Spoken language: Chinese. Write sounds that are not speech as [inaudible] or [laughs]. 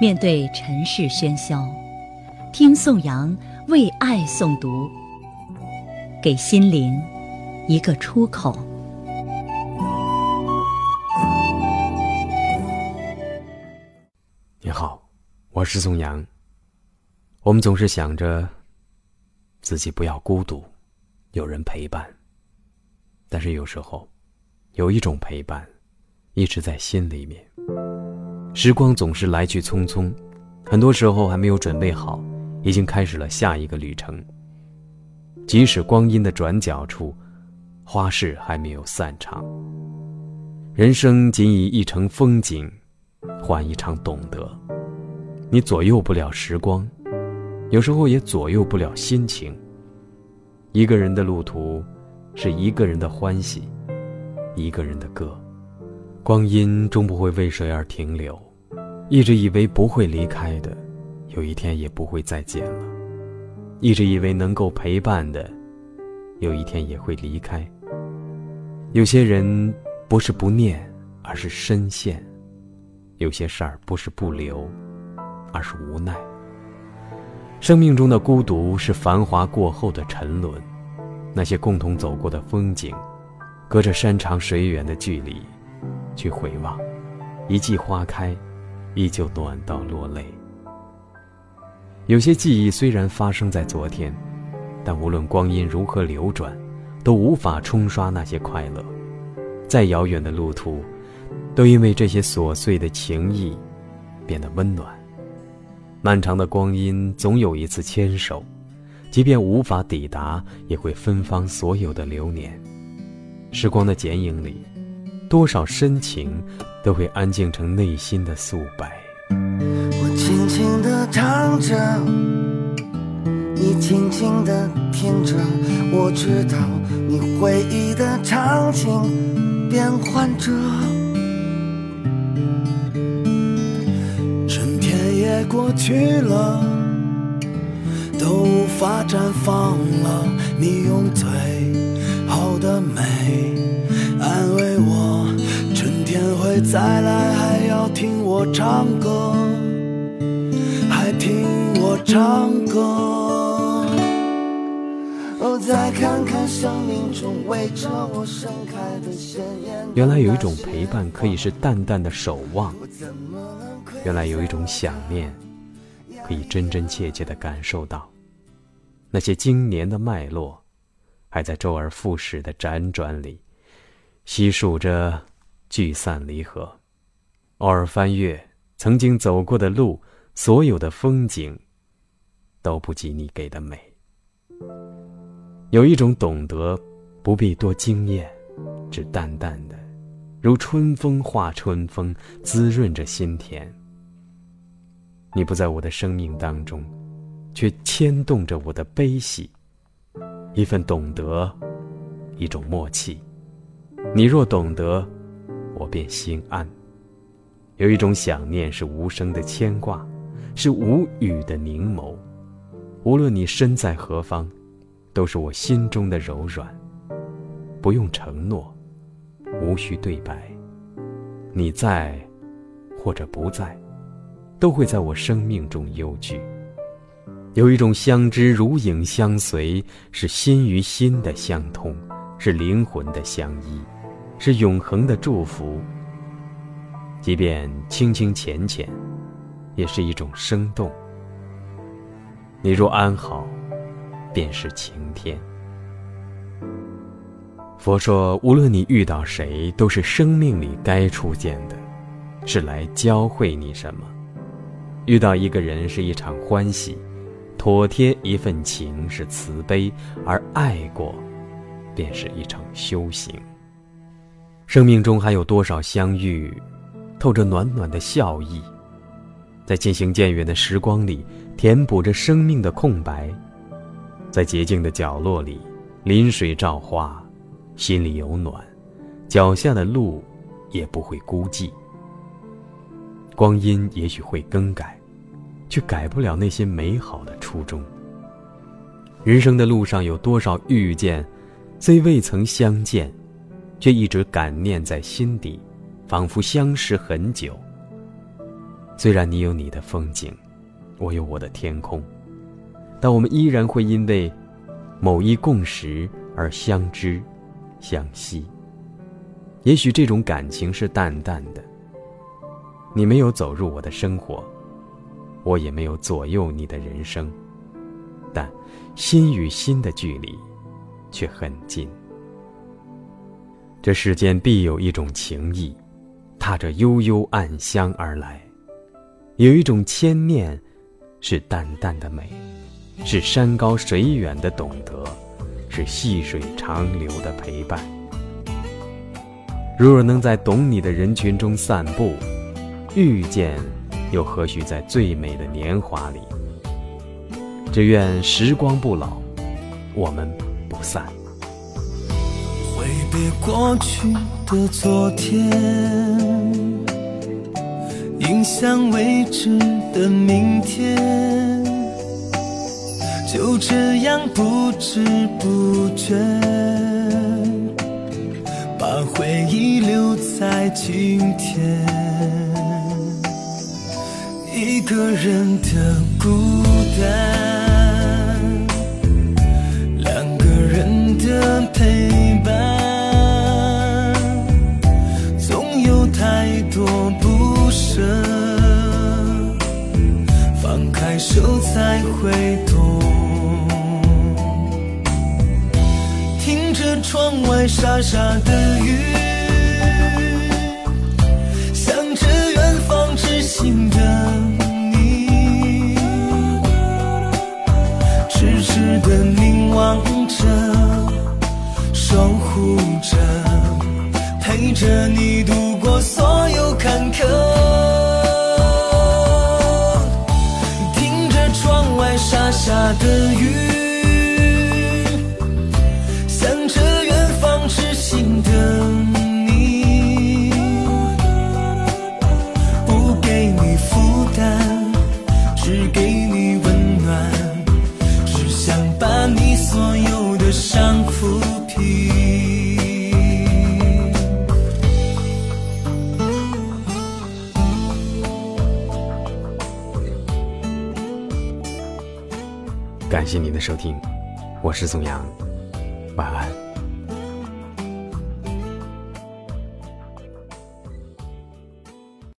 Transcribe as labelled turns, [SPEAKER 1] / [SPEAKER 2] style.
[SPEAKER 1] 面对尘世喧嚣，听宋阳为爱诵读，给心灵一个出口。
[SPEAKER 2] 你好，我是宋阳。我们总是想着自己不要孤独，有人陪伴。但是有时候，有一种陪伴一直在心里面。时光总是来去匆匆，很多时候还没有准备好，已经开始了下一个旅程。即使光阴的转角处，花事还没有散场。人生仅以一程风景，换一场懂得。你左右不了时光，有时候也左右不了心情。一个人的路途，是一个人的欢喜，一个人的歌。光阴终不会为谁而停留，一直以为不会离开的，有一天也不会再见了；一直以为能够陪伴的，有一天也会离开。有些人不是不念，而是深陷；有些事儿不是不留，而是无奈。生命中的孤独是繁华过后的沉沦，那些共同走过的风景，隔着山长水远的距离。去回望，一季花开，依旧暖到落泪。有些记忆虽然发生在昨天，但无论光阴如何流转，都无法冲刷那些快乐。再遥远的路途，都因为这些琐碎的情谊，变得温暖。漫长的光阴总有一次牵手，即便无法抵达，也会芬芳所有的流年。时光的剪影里。多少深情都会安静成内心的素白。
[SPEAKER 3] 我轻轻地唱着，你轻轻地听着，我知道你回忆的场景变换着。春天也过去了，都无法绽放了。你用嘴再来，还要听我唱歌，还听我唱歌。哦，再看看生命中围着我盛开的鲜艳。
[SPEAKER 2] 原来有一种陪伴可以是淡淡的守望，原来有一种想念可以真真切切的感受到。那些经年的脉络，还在周而复始的辗转里，细数着。聚散离合，偶尔翻阅曾经走过的路，所有的风景都不及你给的美。有一种懂得，不必多惊艳，只淡淡的，如春风化春风，滋润着心田。你不在我的生命当中，却牵动着我的悲喜。一份懂得，一种默契。你若懂得。我便心安。有一种想念是无声的牵挂，是无语的凝眸。无论你身在何方，都是我心中的柔软。不用承诺，无需对白。你在，或者不在，都会在我生命中悠居。有一种相知如影相随，是心与心的相通，是灵魂的相依。是永恒的祝福，即便清清浅浅，也是一种生动。你若安好，便是晴天。佛说，无论你遇到谁，都是生命里该出现的，是来教会你什么。遇到一个人是一场欢喜，妥帖一份情是慈悲，而爱过，便是一场修行。生命中还有多少相遇，透着暖暖的笑意，在渐行渐远的时光里，填补着生命的空白。在洁净的角落里，临水照花，心里有暖，脚下的路也不会孤寂。光阴也许会更改，却改不了那些美好的初衷。人生的路上有多少遇见，虽未曾相见。却一直感念在心底，仿佛相识很久。虽然你有你的风景，我有我的天空，但 [laughs] 我们依然会因为某一共识而相知、相惜。也许这种感情是淡淡的。你没有走入我的生活，我也没有左右你的人生，但心与心的距离却很近。这世间必有一种情谊，踏着悠悠暗香而来；有一种牵念，是淡淡的美，是山高水远的懂得，是细水长流的陪伴。如若能在懂你的人群中散步。遇见，又何须在最美的年华里？只愿时光不老，我们不散。
[SPEAKER 3] 别过去的昨天，影响未知的明天，就这样不知不觉，把回忆留在今天。一个人的孤单，两个人的陪放开手才会懂，听着窗外沙沙的雨。的雨，
[SPEAKER 2] 感谢您的收听，我是宋阳，晚安。